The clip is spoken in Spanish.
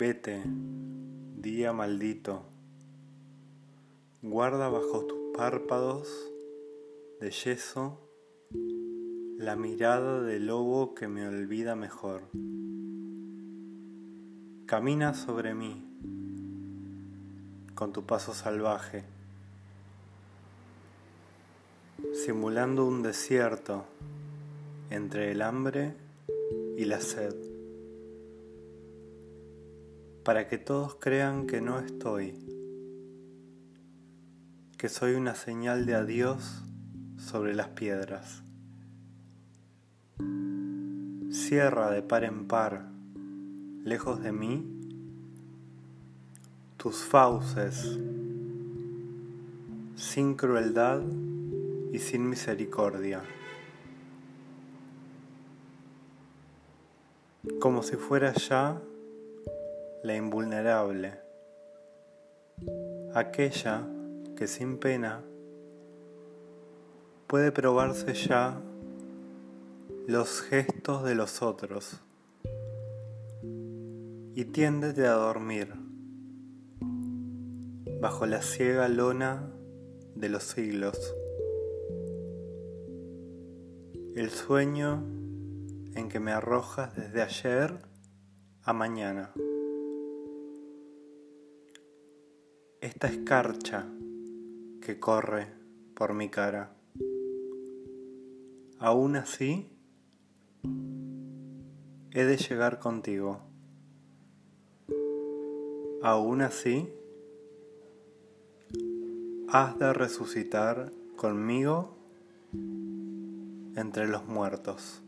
Vete, día maldito, guarda bajo tus párpados de yeso la mirada del lobo que me olvida mejor. Camina sobre mí con tu paso salvaje, simulando un desierto entre el hambre y la sed para que todos crean que no estoy, que soy una señal de adiós sobre las piedras. Cierra de par en par, lejos de mí, tus fauces, sin crueldad y sin misericordia. Como si fuera ya la invulnerable, aquella que sin pena puede probarse ya los gestos de los otros y tiéndete a dormir bajo la ciega lona de los siglos. El sueño en que me arrojas desde ayer a mañana. Esta escarcha que corre por mi cara. Aún así, he de llegar contigo. Aún así, has de resucitar conmigo entre los muertos.